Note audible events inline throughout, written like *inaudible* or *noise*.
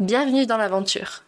Bienvenue dans l'aventure.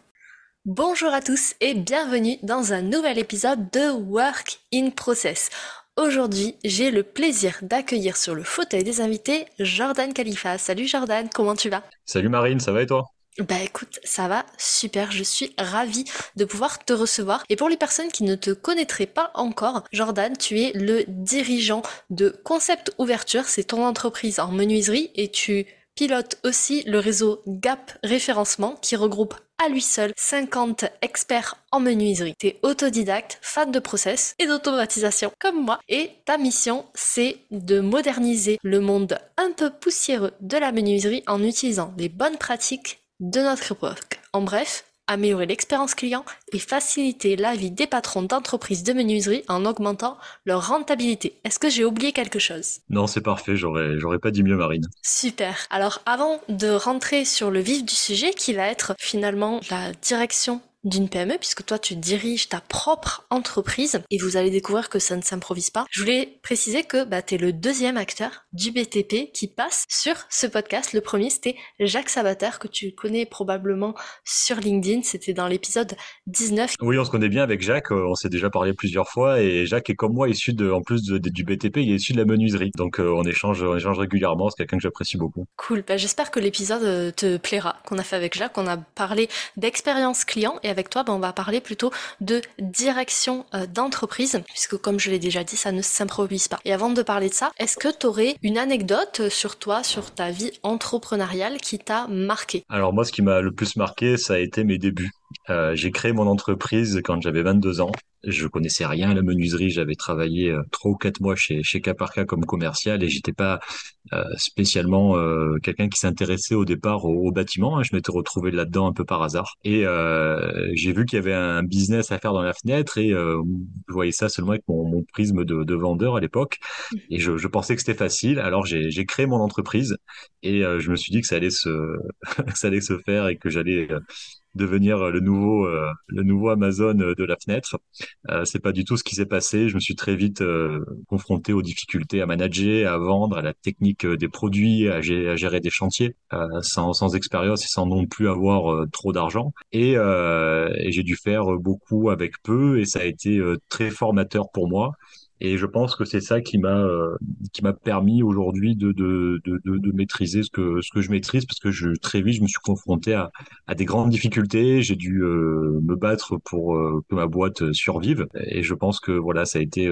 Bonjour à tous et bienvenue dans un nouvel épisode de Work in Process. Aujourd'hui, j'ai le plaisir d'accueillir sur le fauteuil des invités Jordan Khalifa. Salut Jordan, comment tu vas? Salut Marine, ça va et toi? Bah écoute, ça va super, je suis ravie de pouvoir te recevoir. Et pour les personnes qui ne te connaîtraient pas encore, Jordan, tu es le dirigeant de Concept Ouverture, c'est ton entreprise en menuiserie et tu pilote aussi le réseau Gap Référencement qui regroupe à lui seul 50 experts en menuiserie. T'es autodidacte, fan de process et d'automatisation comme moi et ta mission c'est de moderniser le monde un peu poussiéreux de la menuiserie en utilisant les bonnes pratiques de notre époque. En bref, améliorer l'expérience client et faciliter la vie des patrons d'entreprises de menuiserie en augmentant leur rentabilité. Est-ce que j'ai oublié quelque chose? Non, c'est parfait, j'aurais, j'aurais pas dit mieux Marine. Super. Alors avant de rentrer sur le vif du sujet qui va être finalement la direction d'une PME, puisque toi tu diriges ta propre entreprise et vous allez découvrir que ça ne s'improvise pas. Je voulais préciser que bah, tu es le deuxième acteur du BTP qui passe sur ce podcast. Le premier c'était Jacques Sabater que tu connais probablement sur LinkedIn, c'était dans l'épisode 19. Oui, on se connaît bien avec Jacques, euh, on s'est déjà parlé plusieurs fois et Jacques est comme moi issu de, en plus du BTP, il est issu de la menuiserie. Donc euh, on, échange, on échange régulièrement, c'est quelqu'un que j'apprécie beaucoup. Cool, bah, j'espère que l'épisode euh, te plaira qu'on a fait avec Jacques. On a parlé d'expérience client et avec toi, ben, on va parler plutôt de direction euh, d'entreprise, puisque comme je l'ai déjà dit, ça ne s'improvise pas. Et avant de parler de ça, est-ce que tu aurais une anecdote sur toi, sur ta vie entrepreneuriale qui t'a marqué? Alors moi, ce qui m'a le plus marqué, ça a été mes débuts. Euh, j'ai créé mon entreprise quand j'avais 22 ans. Je connaissais rien à la menuiserie. J'avais travaillé euh, trois ou quatre mois chez chez Caparca comme commercial et j'étais pas euh, spécialement euh, quelqu'un qui s'intéressait au départ au, bâtiment. Hein. Je m'étais retrouvé là-dedans un peu par hasard et euh, j'ai vu qu'il y avait un business à faire dans la fenêtre et je voyais ça seulement avec mon, mon prisme de, de, vendeur à l'époque et je, je, pensais que c'était facile. Alors j'ai créé mon entreprise et je me suis dit que ça allait se *laughs* ça allait se faire et que j'allais devenir euh, le nouveau euh, le nouveau Amazon euh, de la fenêtre. C'est pas du tout ce qui s'est passé. Je me suis très vite confronté aux difficultés à manager, à vendre, à la technique des produits, à, gérer, des chantiers sans, sans expérience et sans non plus avoir trop d'argent. Et j'ai dû faire beaucoup avec peu et ça a été très formateur pour moi. Et je pense que c'est ça qui m'a euh, qui m'a permis aujourd'hui de, de, de, de, maîtriser ce que ce que je maîtrise parce que je très vite je me suis confronté à, à des grandes difficultés. J'ai dû euh, me battre pour euh, que ma boîte survive. Et je pense que voilà ça a été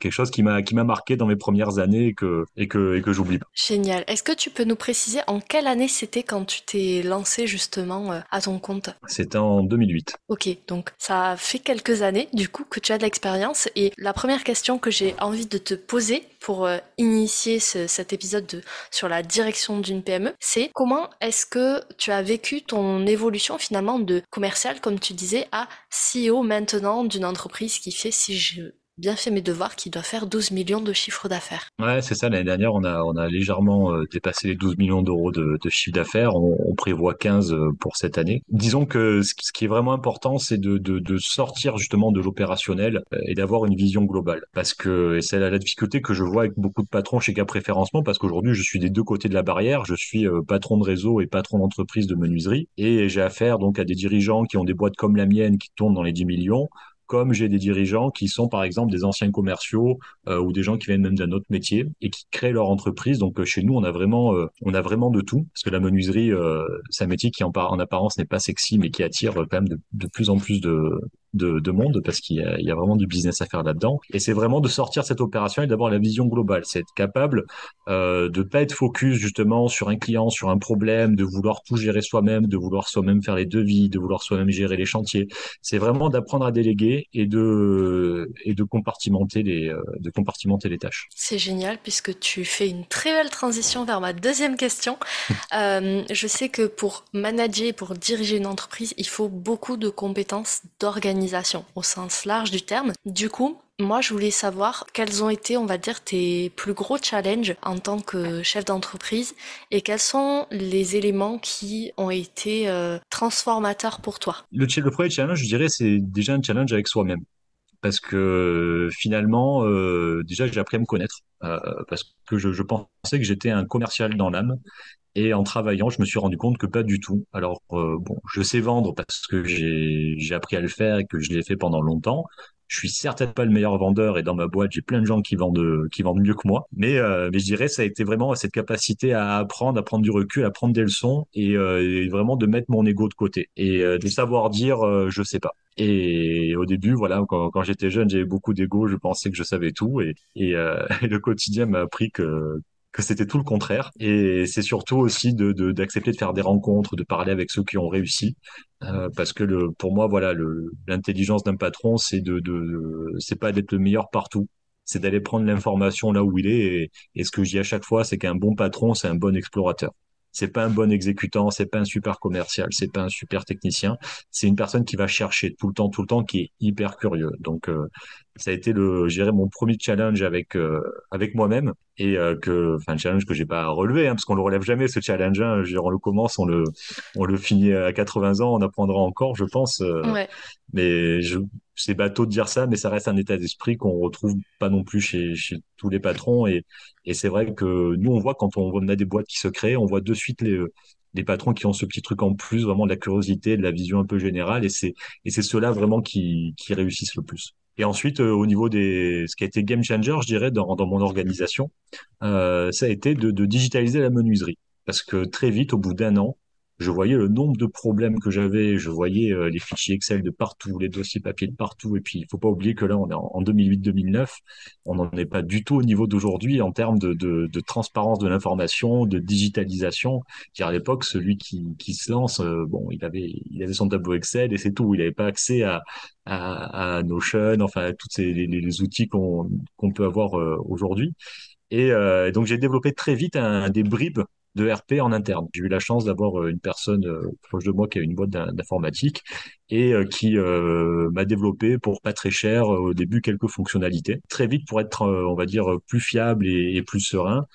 quelque chose qui m'a qui m'a marqué dans mes premières années et que et que et que j'oublie pas. Génial. Est-ce que tu peux nous préciser en quelle année c'était quand tu t'es lancé justement à ton compte? C'était en 2008. Ok, donc ça fait quelques années du coup que tu as de l'expérience et la première question que j'ai envie de te poser pour euh, initier cet épisode sur la direction d'une PME, c'est comment est-ce que tu as vécu ton évolution finalement de commercial, comme tu disais, à CEO maintenant d'une entreprise qui fait, si je bien fait mes devoirs qui doit faire 12 millions de chiffre d'affaires. Ouais, c'est ça. L'année dernière, on a, on a légèrement euh, dépassé les 12 millions d'euros de, de, chiffre d'affaires. On, on, prévoit 15 euh, pour cette année. Disons que ce qui est vraiment important, c'est de, de, de, sortir justement de l'opérationnel euh, et d'avoir une vision globale. Parce que c'est la, difficulté que je vois avec beaucoup de patrons chez Cap Référencement, parce qu'aujourd'hui, je suis des deux côtés de la barrière. Je suis patron de réseau et patron d'entreprise de menuiserie. Et j'ai affaire donc à des dirigeants qui ont des boîtes comme la mienne qui tournent dans les 10 millions comme j'ai des dirigeants qui sont par exemple des anciens commerciaux euh, ou des gens qui viennent même d'un autre métier et qui créent leur entreprise. Donc euh, chez nous, on a vraiment, euh, on a vraiment de tout parce que la menuiserie, c'est un métier qui en, en apparence n'est pas sexy, mais qui attire quand même de plus en plus de, de, de monde parce qu'il y, y a, vraiment du business à faire là-dedans. Et c'est vraiment de sortir cette opération et d'avoir la vision globale. C'est être capable euh, de pas être focus justement sur un client, sur un problème, de vouloir tout gérer soi-même, de vouloir soi-même faire les devis, de vouloir soi-même gérer les chantiers. C'est vraiment d'apprendre à déléguer et de et de compartimenter les euh, de compartimenter les tâches. C'est génial puisque tu fais une très belle transition vers ma deuxième question. *laughs* euh, je sais que pour manager, pour diriger une entreprise, il faut beaucoup de compétences d'organisation au sens large du terme. Du coup, moi, je voulais savoir quels ont été, on va dire, tes plus gros challenges en tant que chef d'entreprise et quels sont les éléments qui ont été euh, transformateurs pour toi. Le, premier challenge, je dirais, c'est déjà un challenge avec soi-même. Parce que finalement, euh, déjà, j'ai appris à me connaître. Euh, parce que je pensais que j'étais un commercial dans l'âme. Et en travaillant, je me suis rendu compte que pas du tout. Alors, euh, bon, je sais vendre parce que j'ai appris à le faire et que je l'ai fait pendant longtemps. Je suis certainement pas le meilleur vendeur et dans ma boîte, j'ai plein de gens qui vendent qui vendent mieux que moi. Mais euh, mais je dirais ça a été vraiment cette capacité à apprendre, à prendre du recul, à prendre des leçons et, euh, vraiment de mettre mon ego de côté et de savoir dire je sais pas. Et au début, voilà, quand, j'étais jeune, j'avais beaucoup d'ego, je pensais que je savais tout et *laughs* le quotidien m'a appris que que c'était tout le contraire. Et c'est surtout aussi de d'accepter de, de, faire des rencontres, de parler avec ceux qui ont réussi, euh, parce que le, pour moi, voilà, l'intelligence d'un patron, c'est de, de c'est pas d'être le meilleur partout, c'est d'aller prendre l'information là où il est. Et, ce que je dis à chaque fois, c'est qu'un bon patron, c'est un bon explorateur. C'est pas un bon exécutant, c'est pas un super commercial, c'est pas un super technicien. C'est une personne qui va chercher tout le temps, tout le temps, qui est hyper curieux. Donc, euh, ça a été le, mon premier challenge avec euh, avec moi-même et euh, que, enfin, un challenge que j'ai pas relevé, hein, parce qu'on le relève jamais ce challenge. Hein, on le commence, on le on le finit à 80 ans, on apprendra encore, je pense. Euh, ouais. Mais je, c'est bateau de dire ça, mais ça reste un état d'esprit qu'on retrouve pas non plus chez tous les patrons et c'est vrai que nous on voit quand on, a des boîtes qui se créent, on voit de suite les patrons qui ont ce petit truc en plus, vraiment de la curiosité, de la vision un peu générale, et c'est et ceux-là vraiment qui réussissent le plus. Et ensuite, euh, au niveau des, ce qui a été game changer, je dirais, dans, mon organisation, euh, ça a été de digitaliser la menuiserie. Parce que très vite, au bout d'un an, je voyais le nombre de problèmes que j'avais, je voyais euh, les fichiers Excel de partout, les dossiers papier de partout, et puis il faut pas oublier que là on est en 2008-2009, on n'en est pas du tout au niveau d'aujourd'hui en termes de, de, de, transparence de l'information, de digitalisation. Car à l'époque, celui qui, qui se lance, euh, bon, il avait il avait son tableau Excel et c'est tout, il n'avait pas accès à, à, à, Notion, enfin à tous les, les outils qu'on qu'on peut avoir euh, aujourd'hui. Et euh, donc j'ai développé très vite un, des bribes de RP en interne. J'ai eu la chance d'avoir euh, une personne euh, proche de moi qui a une boîte d'informatique et euh, qui m'a développé pour pas très cher au début quelques fonctionnalités. Très vite pour être, on va dire, plus fiable et, plus serein,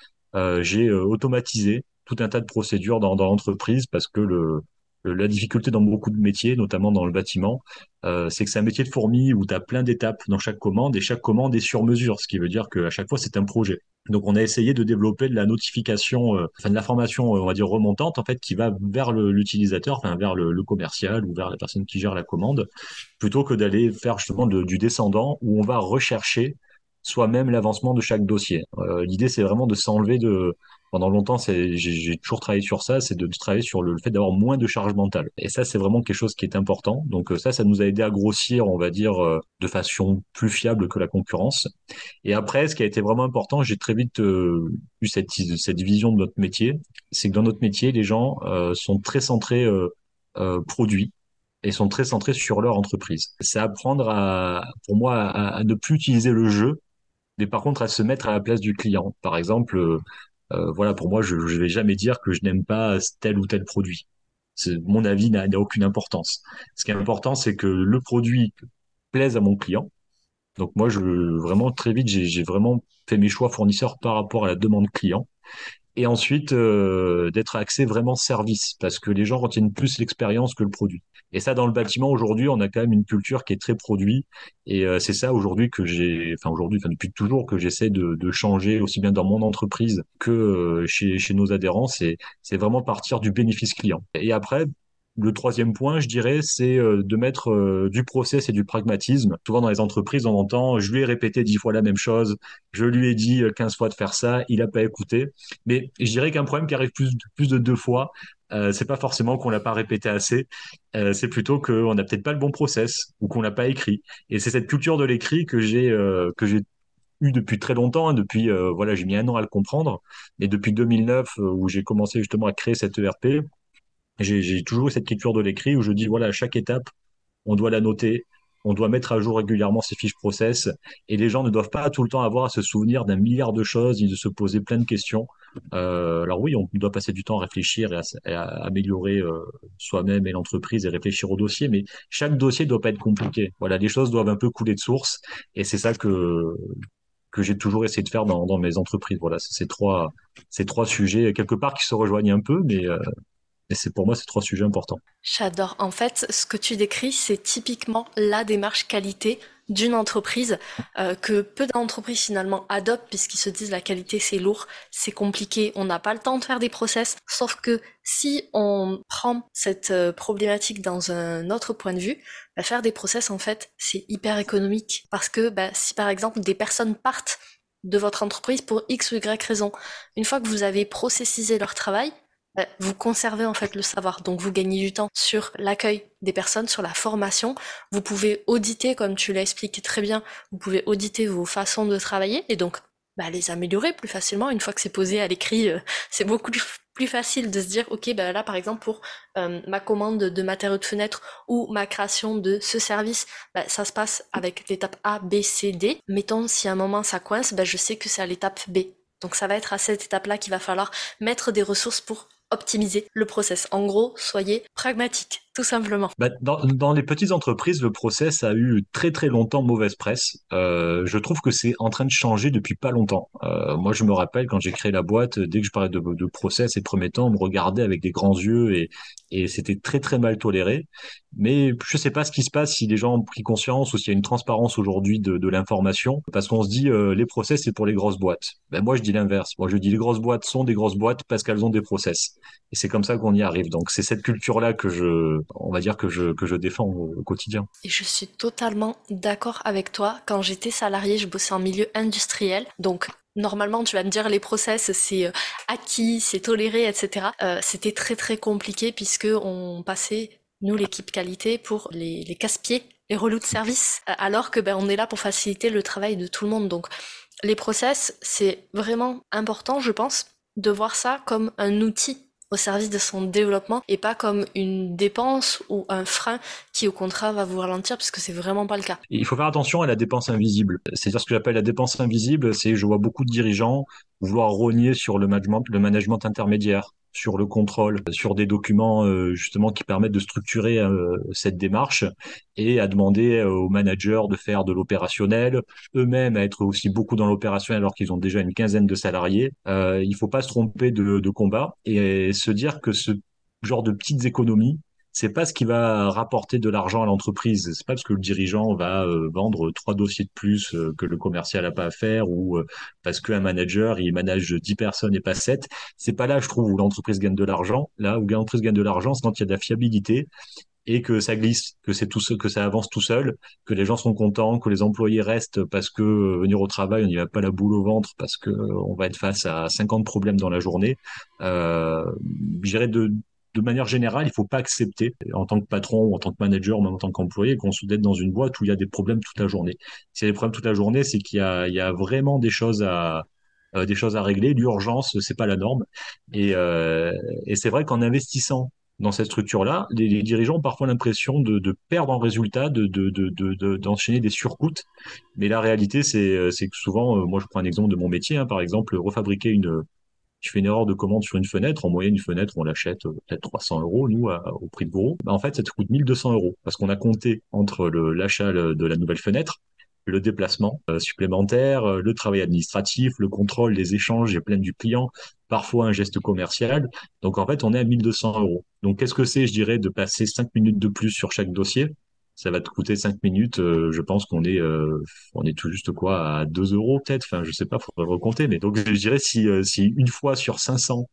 j'ai automatisé tout un tas de procédures dans, dans l'entreprise parce que le, la difficulté dans beaucoup de métiers, notamment dans le bâtiment, euh, c'est que c'est un métier de fourmi où tu as plein d'étapes dans chaque commande et chaque commande est sur mesure, ce qui veut dire qu'à chaque fois, c'est un projet. Donc, on a essayé de développer de la notification, euh, enfin de l'information, euh, on va dire remontante, en fait, qui va vers l'utilisateur, enfin vers le, commercial ou vers la personne qui gère la commande, plutôt que d'aller faire justement du descendant où on va rechercher soi-même l'avancement de chaque dossier. Euh, L'idée, c'est vraiment de s'enlever de, pendant longtemps, j'ai toujours travaillé sur ça, c'est de, travailler sur le, fait d'avoir moins de charge mentale. Et ça, c'est vraiment quelque chose qui est important. Donc euh, ça, ça nous a aidé à grossir, on va dire, euh, de façon plus fiable que la concurrence. Et après, ce qui a été vraiment important, j'ai très vite euh, eu cette, cette vision de notre métier, c'est que dans notre métier, les gens euh, sont très centrés euh, produits et sont très centrés sur leur entreprise. C'est apprendre à, pour moi, à, à ne plus utiliser le jeu mais par contre à se mettre à la place du client. Par exemple, voilà, pour moi, je ne vais jamais dire que je n'aime pas tel ou tel produit. Mon avis n'a aucune importance. Ce qui est important, c'est que le produit plaise à mon client. Donc moi, je vraiment très vite, j'ai vraiment fait mes choix fournisseurs par rapport à la demande client et ensuite euh, d'être axé vraiment service parce que les gens retiennent plus l'expérience que le produit. Et ça, dans le bâtiment aujourd'hui, on a quand même une culture qui est très produit et euh, c'est ça aujourd'hui que j'ai, enfin aujourd'hui, enfin depuis toujours que j'essaie de, de, changer aussi bien dans mon entreprise que euh, chez, chez nos adhérents. C'est c'est vraiment partir du bénéfice client. Et après, le troisième point, je dirais, c'est euh, de mettre euh, du process et du pragmatisme. Souvent dans les entreprises, on entend, je lui ai répété dix fois la même chose, je lui ai dit 15 fois de faire ça, il n'a pas écouté. Mais je dirais qu'un problème qui arrive plus, plus de deux fois, Euh, c'est pas forcément qu'on l'a pas répété assez, euh, c'est plutôt qu'on n'a peut-être pas le bon process ou qu'on l'a pas écrit. Et c'est cette culture de l'écrit que j'ai euh, que j'ai eu depuis très longtemps. hein, depuis euh, voilà, j'ai mis un an à le comprendre. Et depuis 2009 euh, où j'ai commencé justement à créer cette ERP, j'ai toujours eu cette culture de l'écrit où je dis voilà, à chaque étape, on doit la noter. On doit mettre à jour régulièrement ces fiches process et les gens ne doivent pas tout le temps avoir à se souvenir d'un milliard de choses ni de se poser plein de questions. Euh, alors oui, on doit passer du temps à réfléchir et à, améliorer euh, soi-même et l'entreprise et réfléchir au dossier, mais chaque dossier ne doit pas être compliqué. Voilà, les choses doivent un peu couler de source et c'est ça que que j'ai toujours essayé de faire dans, dans mes entreprises. Voilà, c'est ces trois ces trois sujets quelque part qui se rejoignent un peu, mais, euh, mais c'est pour moi ces trois sujets importants. J'adore. En fait, ce que tu décris, c'est typiquement la démarche qualité d'une entreprise euh, que peu d'entreprises finalement adoptent puisqu'ils se disent la qualité c'est lourd, c'est compliqué, on n'a pas le temps de faire des process. Sauf que si on prend cette euh, problématique dans un autre point de vue, bah, faire des process en fait c'est hyper économique parce que bah, si par exemple des personnes partent de votre entreprise pour X ou Y raison, une fois que vous avez processisé leur travail, vous conservez en fait le savoir, donc vous gagnez du temps sur l'accueil des personnes, sur la formation. Vous pouvez auditer, comme tu l'as expliqué très bien, vous pouvez auditer vos façons de travailler et donc bah, les améliorer plus facilement. Une fois que c'est posé à l'écrit, euh, *laughs* c'est beaucoup plus facile de se dire, ok, bah là par exemple pour euh, ma commande de matériaux de fenêtre ou ma création de ce service, bah, ça se passe avec l'étape A, B, C, D. Mettons si à un moment ça coince, bah, je sais que c'est à l'étape B. Donc ça va être à cette étape-là qu'il va falloir mettre des ressources pour optimiser le process. En gros, soyez pragmatique, tout simplement. Bah, dans, dans les petites entreprises, le process a eu très très longtemps mauvaise presse. Euh, je trouve que c'est en train de changer depuis pas longtemps. Euh, moi, je me rappelle quand j'ai créé la boîte, dès que je parlais de, de process, les premiers temps, on me regardait avec des grands yeux et, et c'était très très mal toléré. Mais je sais pas ce qui se passe si les gens ont pris conscience ou s'il y a une transparence aujourd'hui de, de l'information, parce qu'on se dit euh, les process c'est pour les grosses boîtes. Ben moi je dis l'inverse. Moi je dis les grosses boîtes sont des grosses boîtes parce qu'elles ont des process. Et c'est comme ça qu'on y arrive. Donc c'est cette culture là que je, on va dire que je que je défends au, quotidien. Et je suis totalement d'accord avec toi. Quand j'étais salarié, je bossais en milieu industriel, donc Normalement, tu vas me dire les process, c'est euh, acquis, c'est toléré, etc. Euh, C'était très très compliqué puisque on passait nous l'équipe qualité pour les, les casse-pieds, les relous de service, alors que ben on est là pour faciliter le travail de tout le monde. Donc les process, c'est vraiment important, je pense, de voir ça comme un outil au service de son développement et pas comme une dépense ou un frein qui au contraire va vous ralentir parce que c'est vraiment pas le cas. Il faut faire attention à la dépense invisible. C'est-à-dire ce que j'appelle la dépense invisible, c'est je vois beaucoup de dirigeants vouloir rogner sur le management, le management intermédiaire, sur le contrôle, sur des documents euh, justement qui permettent de structurer euh, cette démarche et à demander euh, aux managers de faire de l'opérationnel, eux-mêmes à être aussi beaucoup dans l'opérationnel alors qu'ils ont déjà une quinzaine de salariés. Il faut pas se tromper de combat et se dire que ce genre de petites économies c'est pas ce qui va rapporter de l'argent à l'entreprise. C'est pas parce que le dirigeant va euh, vendre trois dossiers de plus euh, que le commercial a pas à faire ou euh, parce qu'un manager il manage 10 personnes et pas 7. C'est pas là, je trouve, où l'entreprise gagne de l'argent. Là où l'entreprise gagne de l'argent, c'est quand il y a de la fiabilité et que ça glisse, que c'est tout seul, que ça avance tout seul, que les gens sont contents, que les employés restent parce que venir au travail, on n'y va pas la boule au ventre parce que on va être face à 50 problèmes dans la journée. Euh, je dirais de de manière générale, il faut pas accepter, en tant que patron ou en tant que manager même en tant qu'employé, qu'on se d'être dans une boîte où il y a des problèmes toute la journée. S'il y a des problèmes toute la journée, c'est qu'il y y a vraiment des choses à, euh, des choses à régler. L'urgence, c'est pas la norme. Et, euh, et c'est vrai qu'en investissant dans cette structure-là, les, dirigeants ont parfois l'impression de, de perdre en résultat, de, de, de, de- d'enchaîner des surcoûts. Mais la réalité, c'est, c'est que souvent, euh, moi je prends un exemple de mon métier, hein, par exemple, refabriquer une, je fais une erreur de commande sur une fenêtre. En moyenne, une fenêtre, on l'achète euh, peut-être 300 euros, nous, au prix de gros. Bah, en fait, ça te coûte 1200 euros parce qu'on a compté entre l'achat de la nouvelle fenêtre, le déplacement euh, supplémentaire, euh, le travail administratif, le contrôle, les échanges, les plaintes du client, parfois un geste commercial. Donc, en fait, on est à 1200 euros. Donc, qu'est-ce que c'est, je dirais, de passer 5 minutes de plus sur chaque dossier? Ça va te coûter 5 minutes. euh, je pense qu'on est, euh, on est tout juste quoi à 2 euros peut-être. Enfin, je sais pas, faudrait recompter. Mais donc, je dirais si, euh, si une fois sur 500,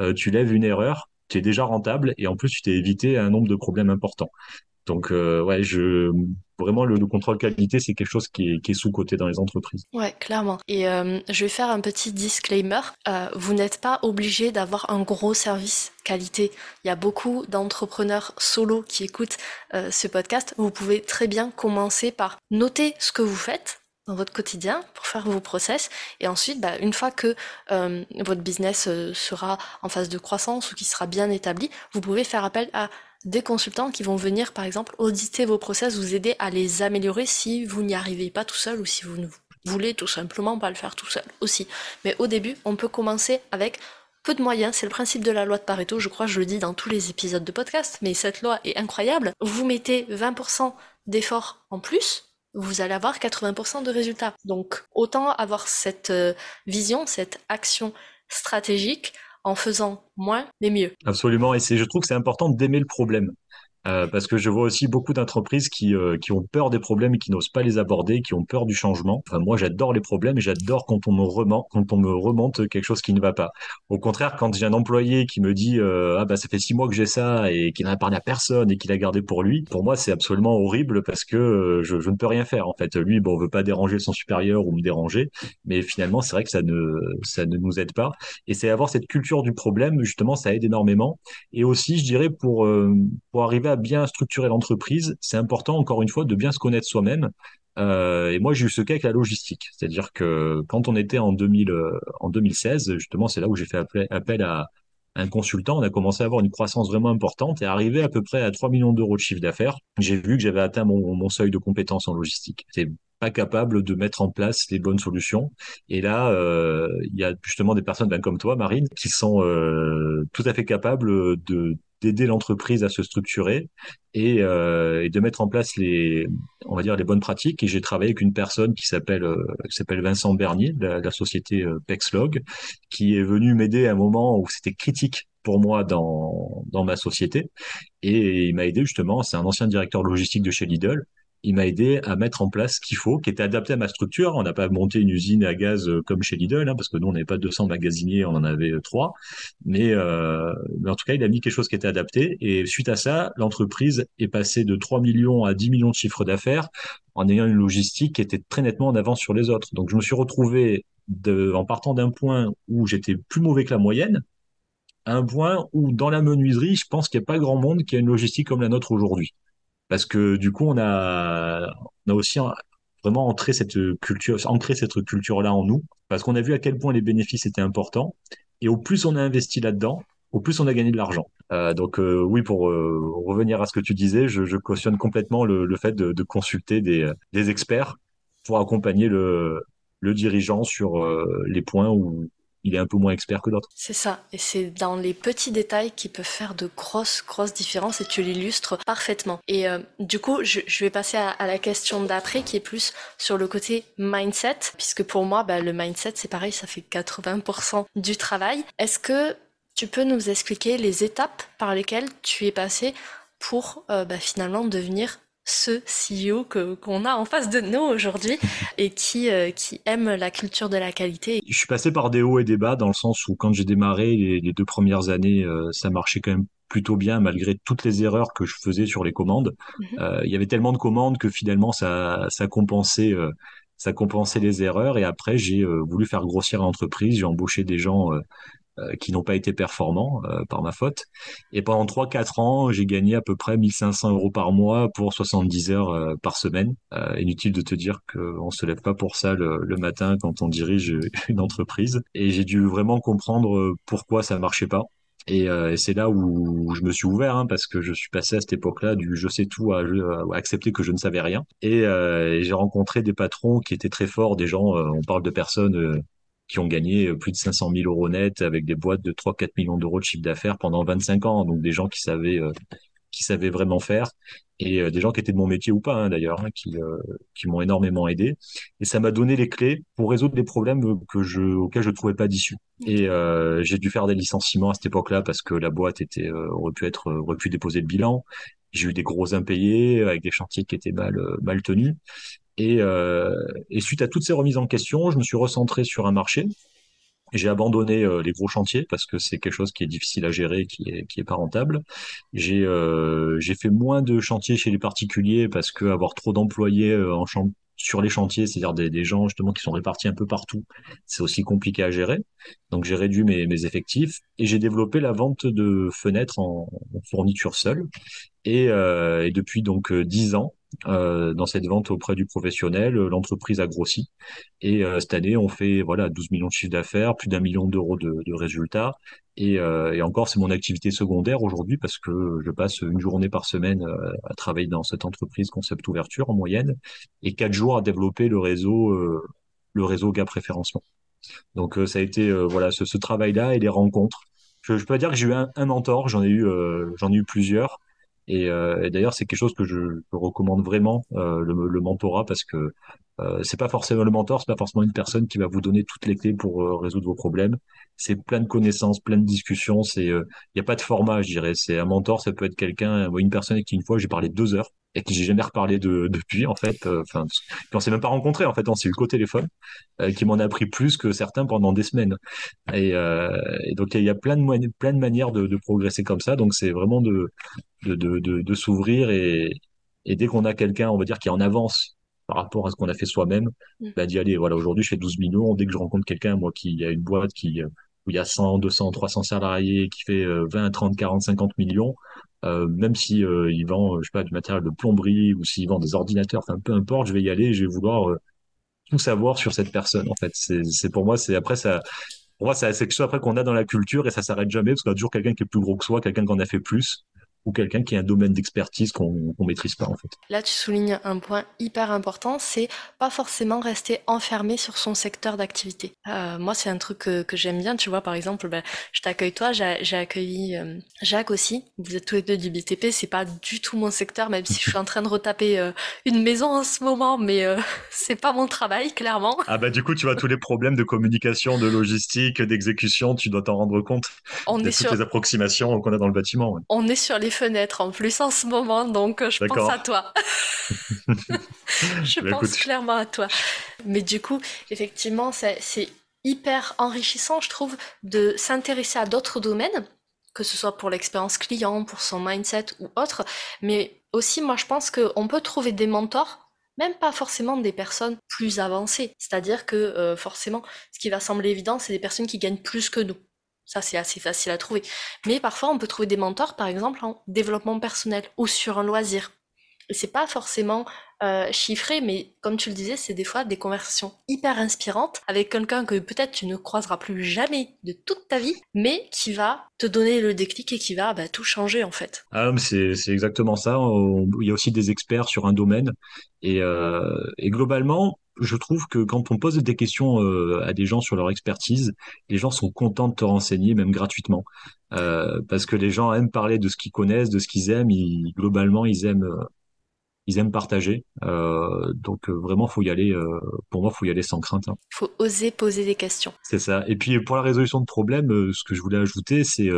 euh, tu lèves une erreur, tu es déjà rentable et en plus, tu t'es évité un nombre de problèmes importants. Donc, euh, ouais, vraiment le, contrôle qualité, c'est quelque chose qui est, sous-coté dans les entreprises. Ouais, clairement. Et euh, je vais faire un petit disclaimer. Euh, vous n'êtes pas obligé d'avoir un gros service qualité. Il y a beaucoup d'entrepreneurs solo qui écoutent ce podcast. Vous pouvez très bien commencer par noter ce que vous faites dans votre quotidien pour faire vos process et ensuite bah, une fois que votre business sera en phase de croissance ou qui sera bien établi vous pouvez faire appel à des consultants qui vont venir, par exemple, auditer vos process, vous aider à les améliorer si vous n'y arrivez pas tout seul ou si vous ne voulez tout simplement pas le faire tout seul aussi. Mais au début, on peut commencer avec peu de moyens, c'est le principe de la loi de Pareto, je crois, je le dis dans tous les épisodes de podcast, mais cette loi est incroyable. Vous mettez 20% d'efforts en plus, vous allez avoir 80% de résultats. Donc autant avoir cette euh, vision, cette action stratégique en faisant moins, mais mieux. Absolument, et je trouve que c'est important d'aimer le problème. Euh, parce que je vois aussi beaucoup d'entreprises qui, euh, qui ont peur des problèmes et qui n'osent pas les aborder, qui ont peur du changement. Enfin, moi, j'adore les problèmes et j'adore quand on me remonte, quelque chose qui ne va pas. Au contraire, quand j'ai un employé qui me dit euh, ah bah ça fait six mois que j'ai ça et qu'il n'a parlé à personne et qu'il a gardé pour lui, pour moi c'est absolument horrible parce que je, je, ne peux rien faire. En fait, lui, bon, on veut pas déranger son supérieur ou me déranger, mais finalement c'est vrai que ça ne ça ne nous aide pas. Et c'est avoir cette culture du problème justement, ça aide énormément. Et aussi, je dirais pour pour arriver à bien structurer l'entreprise, c'est important, encore une fois, de bien se connaître soi-même. Euh, et moi, j'ai eu ce cas avec la logistique. C'est-à-dire que quand on était en, 2000, euh, en 2016, justement, c'est là où j'ai fait appel, à un consultant. On a commencé à avoir une croissance vraiment importante et arrivé à peu près à 3 millions d'euros de chiffre d'affaires. J'ai vu que j'avais atteint mon, seuil de compétence en logistique. C'est pas capable de mettre en place les bonnes solutions. Et là, euh, il y a justement des personnes ben, comme toi, Marine, qui sont tout à fait capables de d'aider l'entreprise à se structurer et, euh, et, de mettre en place les, on va dire les bonnes pratiques. Et j'ai travaillé avec une personne qui s'appelle euh, s'appelle Vincent Bernier de la, société euh, Pexlog, qui est venu m'aider à un moment où c'était critique pour moi dans dans ma société et il m'a aidé justement. C'est un ancien directeur logistique de chez Lidl il m'a aidé à mettre en place ce qu'il faut, qui était adapté à ma structure. On n'a pas monté une usine à gaz euh, comme chez Lidl, hein, parce que nous, on n'avait pas 200 magasiniers, on en avait euh, trois. Mais, euh, mais en tout cas, il a mis quelque chose qui était adapté. Et suite à ça, l'entreprise est passée de 3 millions à 10 millions de chiffres d'affaires en ayant une logistique qui était très nettement en avance sur les autres. Donc, je me suis retrouvé de, en partant d'un point où j'étais plus mauvais que la moyenne, à un point où, dans la menuiserie, je pense qu'il n'y a pas grand monde qui a une logistique comme la nôtre aujourd'hui parce que du coup, on a, on a aussi vraiment entré cette culture, ancré cette culture-là en nous, parce qu'on a vu à quel point les bénéfices étaient importants. Et au plus on a investi là-dedans, au plus on a gagné de l'argent. Euh, donc euh, oui, pour euh, revenir à ce que tu disais, je, je cautionne complètement le, le fait de, de consulter des, des, experts pour accompagner le, le dirigeant sur euh, les points où, il est un peu moins expert que d'autres. C'est ça, et c'est dans les petits détails qui peuvent faire de grosses, grosses différences, et tu l'illustres parfaitement. Et euh, du coup, je, vais passer à, la question d'après, qui est plus sur le côté mindset, puisque pour moi, bah, le mindset, c'est pareil, ça fait 80% du travail. Est-ce que tu peux nous expliquer les étapes par lesquelles tu es passé pour euh, bah, finalement devenir ce CEO que qu'on a en face de nous aujourd'hui *laughs* et qui euh, qui aime la culture de la qualité. Je suis passé par des hauts et des bas dans le sens où quand j'ai démarré les, deux premières années, euh, ça marchait quand même plutôt bien malgré toutes les erreurs que je faisais sur les commandes. Mhm. Euh, il y avait tellement de commandes que finalement ça ça compensait ça compensait les erreurs et après j'ai voulu faire grossir l'entreprise, j'ai embauché des gens qui n'ont pas été performants euh, par ma faute. Et pendant 3-4 ans, j'ai gagné à peu près 1500 euros par mois pour 70 heures euh, par semaine. inutile de te dire qu'on se lève pas pour ça le, matin quand on dirige *laughs* une entreprise. Et j'ai dû vraiment comprendre pourquoi ça marchait pas. Et, c'est là où je me suis ouvert, hein, parce que je suis passé à cette époque-là du je sais tout à, accepter que je ne savais rien. Et j'ai rencontré des patrons qui étaient très forts, des gens, on parle de personnes qui ont gagné euh, plus de 500 000 euros net avec des boîtes de 3-4 millions d'euros de chiffre d'affaires pendant 25 ans. Donc des gens qui savaient euh, qui savaient vraiment faire et euh, des gens qui étaient de mon métier ou pas hein, d'ailleurs, hein, qui qui m'ont énormément aidé. Et ça m'a donné les clés pour résoudre des problèmes que je auxquels je trouvais pas d'issue. Et j'ai dû faire des licenciements à cette époque-là parce que la boîte était aurait pu être aurait pu déposer le bilan. J'ai eu des gros impayés avec des chantiers qui étaient mal mal tenus. Et, euh, et, suite à toutes ces remises en question, je me suis recentré sur un marché J'ai abandonné euh, les gros chantiers parce que c'est quelque chose qui est difficile à gérer, qui est qui est pas rentable. J'ai euh, fait moins de chantiers chez les particuliers parce que avoir trop d'employés euh, en sur les chantiers, c'est-à-dire des, gens justement qui sont répartis un peu partout, c'est aussi compliqué à gérer. Donc j'ai réduit mes, effectifs et j'ai développé la vente de fenêtres en, en fourniture seule. Et, euh, et depuis donc dix ans, euh, dans cette vente auprès du professionnel. L'entreprise a grossi et euh, cette année, on fait voilà 12 millions de chiffre d'affaires, plus d'un million d'euros de, résultats. Et, euh, encore, c'est mon activité secondaire aujourd'hui parce que je passe une journée par semaine euh, à travailler dans cette entreprise concept ouverture en moyenne et quatre jours à développer le réseau euh, le réseau gars préférencement. Donc ça a été voilà ce, travail-là et les rencontres. Je, je peux dire que j'ai eu un, un mentor, j'en ai eu j'en ai eu plusieurs et, euh, et d'ailleurs, c'est quelque chose que je, recommande vraiment euh, le, le, mentorat parce que euh, c'est pas forcément le mentor, c'est pas forcément une personne qui va vous donner toutes les clés pour euh, résoudre vos problèmes. C'est plein de connaissances, plein de discussions. C'est, il n'y a pas de format, je dirais. C'est un mentor, ça peut être quelqu'un, une personne avec qui une fois j'ai parlé deux heures et qui j'ai jamais reparlé de, *laughs* depuis en fait. Enfin, on s'est même pas rencontré en fait, on s'est eu qu'au téléphone, qui m'en a appris plus que certains pendant des semaines. Et, et donc il y a plein de plein de manières de, de progresser comme ça. Donc c'est vraiment de de, de, de, s'ouvrir et, et dès qu'on a quelqu'un, on va dire, qui est en avance par rapport à ce qu'on a fait soi-même, mm. bah, d'y aller. Voilà, aujourd'hui, je fais 12 millions. Dès que je rencontre quelqu'un, moi, qui a une boîte qui, où il y a 100, 200, 300 salariés, qui fait 20, 30, 40, 50 millions, euh, même si euh, il vend, je sais pas, du matériel de plomberie ou s'il vend des ordinateurs, enfin, peu importe, je vais y aller je vais vouloir euh, tout savoir sur cette personne, en fait. C'est pour moi, c'est après ça, pour moi, c'est quelque chose après qu'on a dans la culture et ça s'arrête jamais parce qu'on a toujours quelqu'un qui est plus gros que soi, quelqu'un qui en a fait plus ou quelqu'un qui a un domaine d'expertise qu'on qu maîtrise pas en fait. Là, tu soulignes un point hyper important, c'est pas forcément rester enfermé sur son secteur d'activité. Euh, moi, c'est un truc que, que j'aime bien. Tu vois, par exemple, ben, je t'accueille toi, j'ai accueilli euh, Jacques aussi. Vous êtes tous les deux du BTP. C'est pas du tout mon secteur, même si je suis en train de retaper euh, une maison en ce moment, mais euh, *laughs* c'est pas mon travail, clairement. Ah bah du coup, tu vois tous les problèmes de communication, de logistique, d'exécution, tu dois t'en rendre compte. On de est toutes sur... les approximations qu'on a dans le bâtiment. Ouais. On est sur les fenêtres en plus en ce moment, donc euh, je pense à toi. *laughs* *laughs* je bah, pense écoute. clairement à toi. Mais du coup, effectivement, c'est hyper enrichissant, je trouve, de s'intéresser à d'autres domaines, que ce soit pour l'expérience client, pour son mindset ou autre. Mais aussi, moi, je pense qu'on peut trouver des mentors même pas forcément des personnes plus avancées. C'est-à-dire que euh, forcément, ce qui va sembler évident, c'est des personnes qui gagnent plus que nous. Ça, c'est assez facile à trouver. Mais parfois, on peut trouver des mentors, par exemple, en développement personnel ou sur un loisir. Et c'est pas forcément euh, chiffré, mais comme tu le disais, c'est des fois des conversations hyper inspirantes avec quelqu'un que peut-être tu ne croiseras plus jamais de toute ta vie, mais qui va te donner le déclic et qui va bah, tout changer en fait. Ah, c'est exactement ça. Il y a aussi des experts sur un domaine et, euh, globalement, je trouve que quand on pose des questions euh, à des gens sur leur expertise, les gens sont contents de te renseigner, même gratuitement, parce que les gens aiment parler de ce qu'ils connaissent, de ce qu'ils aiment. Globalement, ils aiment, ils aiment partager. Euh, donc euh, vraiment, faut y aller. pour moi, faut y aller sans crainte. Il hein. faut oser poser des questions. C'est ça. Et puis pour la résolution de problèmes, ce que je voulais ajouter, c'est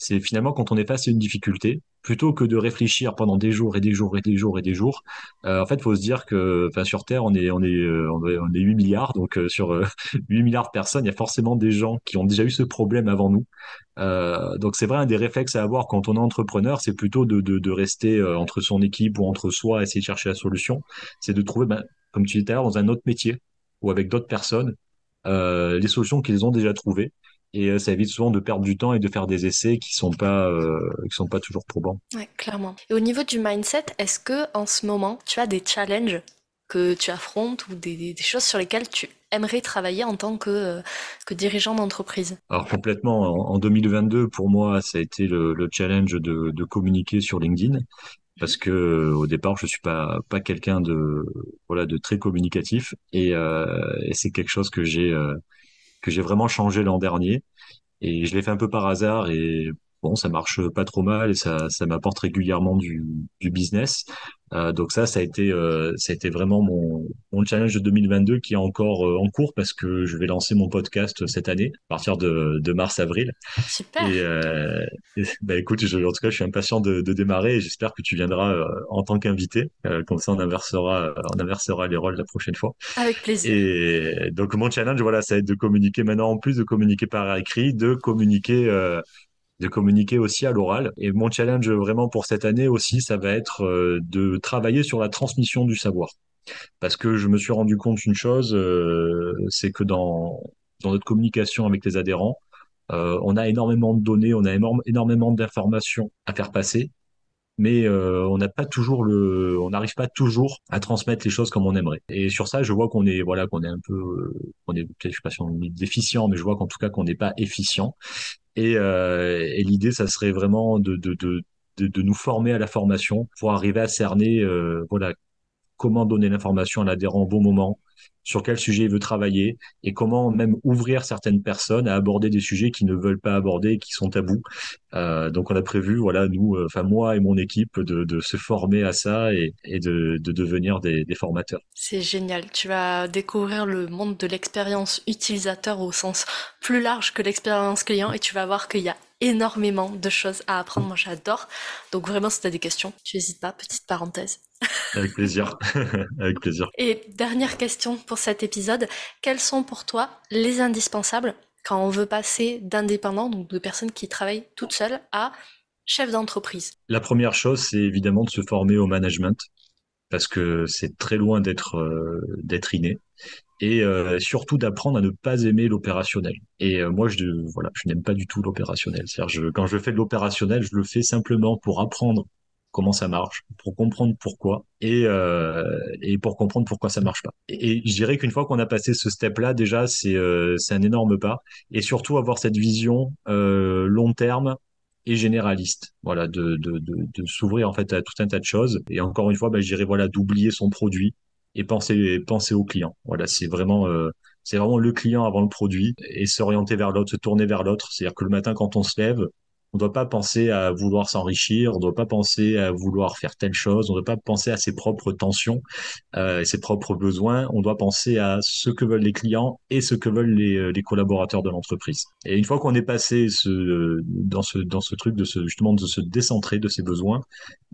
c'est finalement quand on est face à une difficulté, plutôt que de réfléchir pendant des jours et des jours et des jours et des jours, euh, en fait, faut se dire que, enfin, sur Terre, on est, on est, euh, on est, on est 8 milliards, donc euh, sur euh, *laughs* 8 milliards de personnes, il y a forcément des gens qui ont déjà eu ce problème avant nous. Euh, donc c'est vrai, un des réflexes à avoir quand on est entrepreneur, c'est plutôt de, de, de rester euh, entre son équipe ou entre soi, essayer de chercher la solution. C'est de trouver, ben, comme tu disais tout à l'heure, dans un autre métier ou avec d'autres personnes, les solutions qu'ils ont déjà trouvées et euh, ça évite souvent de perdre du temps et de faire des essais qui sont pas euh, qui sont pas toujours probants. Ouais, clairement. Et au niveau du mindset, est-ce que en ce moment, tu as des challenges que tu affrontes ou des, des choses sur lesquelles tu aimerais travailler en tant que, euh, que dirigeant d'entreprise? Alors complètement. En, en, 2022, pour moi, ça a été le, le challenge de, de, communiquer sur LinkedIn parce que au départ, je suis pas pas quelqu'un de voilà de très communicatif et, euh, et c'est quelque chose que j'ai euh, que j'ai vraiment changé l'an dernier. Et je l'ai fait un peu par hasard et bon, ça marche pas trop mal et ça, ça m'apporte régulièrement du, du business. Euh, donc ça, ça a été, euh, ça a été vraiment mon, mon challenge de 2022 qui est encore euh, en cours parce que je vais lancer mon podcast cette année, à partir de, de mars-avril. Super. Et, euh, et, *laughs* bah écoute, je, en tout cas, je suis impatient de, de démarrer et j'espère que tu viendras euh, en tant qu'invité. Euh, comme ça, on inversera, on inversera les rôles la prochaine fois. Avec plaisir. Et donc mon challenge, voilà, ça va être de communiquer maintenant en plus de communiquer par écrit, de communiquer de communiquer aussi à l'oral. Et mon challenge vraiment pour cette année aussi, ça va être euh, de travailler sur la transmission du savoir. Parce que je me suis rendu compte d'une chose, euh, c'est que dans, dans notre communication avec les adhérents, euh, on a énormément de données, on a énormément d'informations à faire passer, mais euh, on n'a pas toujours le, on n'arrive pas toujours à transmettre les choses comme on aimerait. Et sur ça, je vois qu'on est, voilà, qu'on est un peu, euh, on est, je sais pas si on est déficient, mais je vois qu'en tout cas qu'on n'est pas efficient. Et, euh, et l'idée, ça serait vraiment de, de, de, de, de nous former à la formation pour arriver à cerner, euh, voilà, comment donner l'information à l'adhérent au bon moment, sur quel sujet il veut travailler et comment même ouvrir certaines personnes à aborder des sujets qu'ils ne veulent pas aborder, qui sont tabous. Euh, donc on a prévu, voilà, nous, euh, enfin moi et mon équipe, de, se former à ça et, et de, de, devenir des, des formateurs. C'est génial. Tu vas découvrir le monde de l'expérience utilisateur au sens plus large que l'expérience client et tu vas voir qu'il y a énormément de choses à apprendre. Moi, j'adore. Donc vraiment, si tu as des questions, tu n'hésites pas. Petite parenthèse. *laughs* Avec plaisir. *laughs* Avec plaisir. Et dernière question pour cet épisode. Quels sont pour toi les indispensables quand on veut passer d'indépendant, donc de personnes qui travaillent toutes seules, à chef d'entreprise? La première chose, c'est évidemment de se former au management parce que c'est très loin d'être euh, d'être inné et euh, surtout d'apprendre à ne pas aimer l'opérationnel. Et euh, moi, je voilà, je n'aime pas du tout l'opérationnel. C'est-à-dire, quand je fais de l'opérationnel, je le fais simplement pour apprendre comment ça marche, pour comprendre pourquoi et euh, et pour comprendre pourquoi ça marche pas. Et, je dirais qu'une fois qu'on a passé ce step-là, déjà, c'est c'est un énorme pas. Et surtout avoir cette vision long terme et généraliste. Voilà, de, de, de, de s'ouvrir en fait à tout un tas de choses. Et encore une fois, bah, je dirais voilà d'oublier son produit et penser penser au client. Voilà, c'est vraiment euh, c'est vraiment le client avant le produit et s'orienter vers l'autre, se tourner vers l'autre. C'est-à-dire que le matin quand on se lève, on ne doit pas penser à vouloir s'enrichir, on ne doit pas penser à vouloir faire telle chose, on ne doit pas penser à ses propres tensions, euh, ses propres besoins. On doit penser à ce que veulent les clients et ce que veulent les, euh, les collaborateurs de l'entreprise. Et une fois qu'on est passé ce, dans ce dans ce truc de se justement de se décentrer de ses besoins,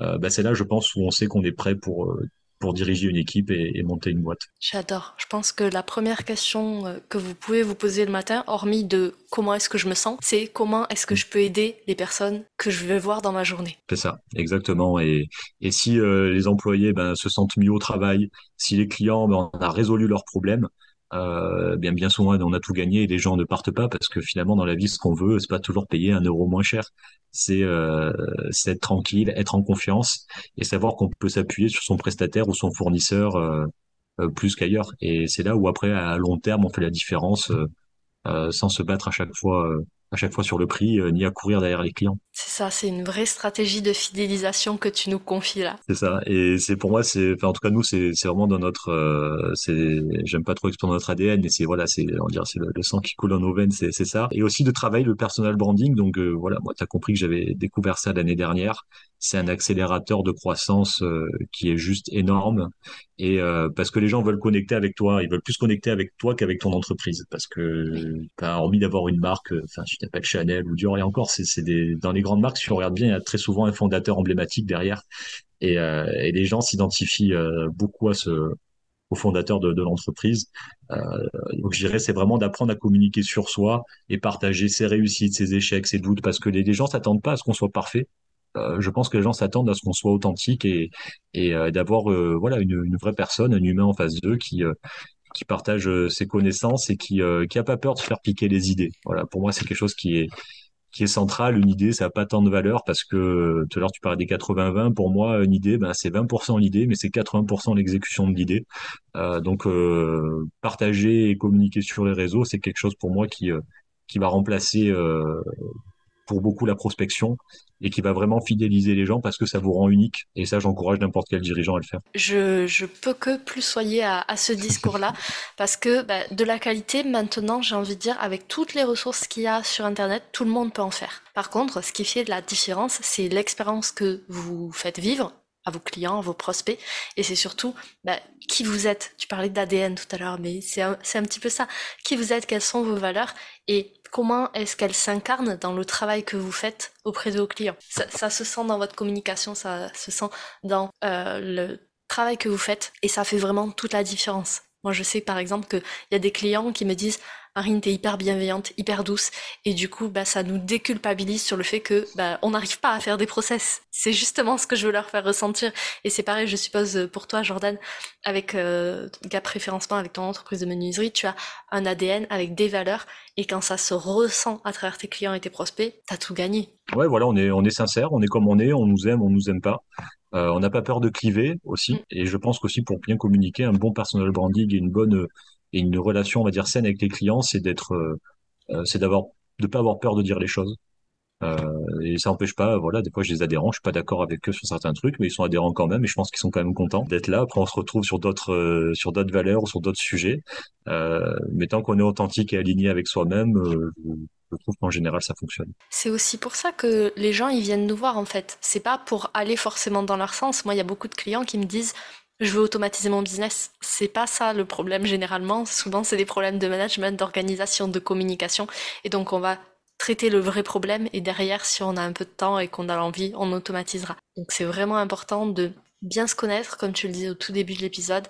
euh, bah c'est là, je pense, où on sait qu'on est prêt pour euh, pour diriger une équipe et, et, monter une boîte. J'adore. Je pense que la première question euh, que vous pouvez vous poser le matin, hormis de comment est-ce que je me sens, c'est comment est-ce que je peux aider les personnes que je vais voir dans ma journée. C'est ça, exactement. Et, et si euh, les employés ben, se sentent mieux au travail, si les clients, ben, on a résolu leurs problèmes, euh, bien bien souvent on a tout gagné et les gens ne partent pas parce que finalement dans la vie ce qu'on veut c'est pas toujours payer un euro moins cher. C'est euh, être tranquille être en confiance et savoir qu'on peut s'appuyer sur son prestataire ou son fournisseur euh, euh plus qu'ailleurs. Et c'est là où après à long terme on fait la différence euh, euh, sans se battre à chaque fois à chaque fois sur le prix, euh, ni à courir derrière les clients. C'est ça, c'est une vraie stratégie de fidélisation que tu nous confies là. C'est ça, et c'est pour moi, c'est, enfin en tout cas nous, c'est, vraiment dans notre, euh, c'est, j'aime pas trop expliquer notre ADN, mais c'est voilà, c'est, on dirait, c'est le, le, sang qui coule dans nos veines, c'est, ça. Et aussi de travailler le personal branding. Donc euh, voilà, moi, t'as compris que j'avais découvert ça l'année dernière. C'est un accélérateur de croissance euh, qui est juste énorme. Et euh, parce que les gens veulent connecter avec toi, ils veulent plus connecter avec toi qu'avec ton entreprise, parce que t'as envie d'avoir une marque, enfin tu t'appelles Chanel ou Dior et encore, c'est des, dans les grandes marques, si on regarde bien, il y a très souvent un fondateur emblématique derrière, et, euh, et les gens s'identifient euh, beaucoup à ce au fondateur de, de l'entreprise. Euh, donc je dirais c'est vraiment d'apprendre à communiquer sur soi et partager ses réussites, ses échecs, ses doutes, parce que les, les gens s'attendent pas à ce qu'on soit parfait. Euh, je pense que les gens s'attendent à ce qu'on soit authentique et, euh, d'avoir euh, voilà une, vraie personne, un humain en face d'eux qui qui partage ses connaissances et qui qui a pas peur de faire piquer les idées. Voilà, pour moi c'est quelque chose qui est central. Une idée, ça n'a pas tant de valeur parce que tout à l'heure tu parlais des 80-20. Pour moi, une idée, ben, c'est 20% l'idée, mais c'est 80% l'exécution de l'idée. Donc partager et communiquer sur les réseaux, c'est quelque chose pour moi qui va remplacer pour beaucoup la prospection et qui va vraiment fidéliser les gens parce que ça vous rend unique. Et ça, j'encourage n'importe quel dirigeant à le faire. Je, je peux que plus soyer à, à ce discours-là *laughs* parce que bah, de la qualité, maintenant, j'ai envie de dire, avec toutes les ressources qu'il y a sur Internet, tout le monde peut en faire. Par contre, ce qui fait de la différence, c'est l'expérience que vous faites vivre à vos clients, à vos prospects, et c'est surtout bah, qui vous êtes. Tu parlais d'ADN tout à l'heure, mais c'est un, un, petit peu ça. Qui vous êtes, quelles sont vos valeurs, et comment est-ce qu'elles s'incarnent dans le travail que vous faites auprès de vos clients? Ça, ça, se sent dans votre communication, ça se sent dans euh, le travail que vous faites, et ça fait vraiment toute la différence. Moi, je sais par exemple qu'il y a des clients qui me disent Marine, t'es hyper bienveillante, hyper douce, et du coup, bah, ça nous déculpabilise sur le fait que bah, on n'arrive pas à faire des process. C'est justement ce que je veux leur faire ressentir, et c'est pareil, je suppose pour toi, Jordan, avec euh, Gap Référencement, avec ton entreprise de menuiserie, tu as un ADN avec des valeurs, et quand ça se ressent à travers tes clients et tes prospects, t'as tout gagné. Ouais, voilà, on est on est sincère, on est comme on est, on nous aime, on nous aime pas. Euh, on n'a pas peur de cliver aussi, mm. et je pense qu'aussi pour bien communiquer, un bon personal branding et une bonne et une relation, on va dire saine avec les clients, c'est d'être, euh, euh, c'est d'avoir, de pas avoir peur de dire les choses. et ça n'empêche pas, voilà, des fois j'ai des adhérents, je suis pas d'accord avec eux sur certains trucs, mais ils sont adhérents quand même, et je pense qu'ils sont quand même contents d'être là. Après, on se retrouve sur d'autres, sur d'autres valeurs ou sur d'autres sujets. mais tant qu'on est authentique et aligné avec soi-même, je trouve qu'en général ça fonctionne. C'est aussi pour ça que les gens ils viennent nous voir en fait. C'est pas pour aller forcément dans leur sens. Moi, il y a beaucoup de clients qui me disent je veux automatiser mon business. C'est pas ça le problème généralement. Souvent, c'est des problèmes de management, d'organisation, de communication. Et donc, on va traiter le vrai problème et derrière, si on a un peu de temps et qu'on a l'envie, on automatisera. Donc, c'est vraiment important de bien se connaître, comme tu le disais au tout début de l'épisode,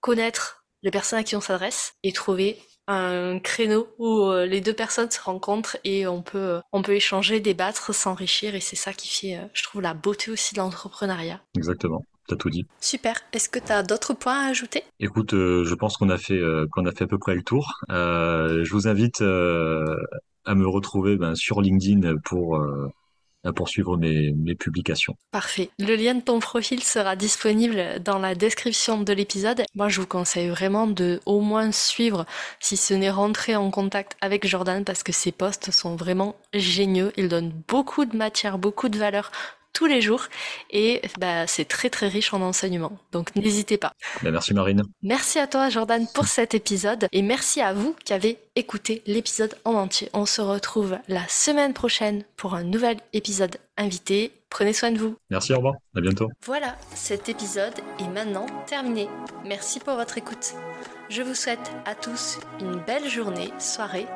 connaître les personnes à qui on s'adresse et trouver un créneau où euh, les deux personnes se rencontrent et on peut, euh, on peut échanger, débattre, s'enrichir et c'est ça qui fait, euh, je trouve, la beauté aussi de l'entrepreneuriat. Exactement. T'as tout dit. Super. Est-ce que tu as d'autres points à ajouter? Écoute, je pense qu'on a fait qu'on a fait à peu près le tour. je vous invite à me retrouver ben, sur LinkedIn pour à poursuivre mes, mes publications. Parfait. Le lien de ton profil sera disponible dans la description de l'épisode. Moi, je vous conseille vraiment de au moins suivre, si ce n'est rentrer en contact avec Jordan, parce que ses posts sont vraiment géniaux. Il donne beaucoup de matière, beaucoup de valeur tous les jours et bah, c'est très très riche en enseignements. Donc n'hésitez pas. Bah, merci Marine. Merci à toi Jordan pour *laughs* cet épisode et merci à vous qui avez écouté l'épisode en entier. On se retrouve la semaine prochaine pour un nouvel épisode invité. Prenez soin de vous. Merci, au revoir. À bientôt. Voilà, cet épisode est maintenant terminé. Merci pour votre écoute. Je vous souhaite à tous une belle journée, soirée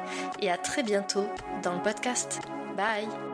et à très bientôt dans le podcast. Bye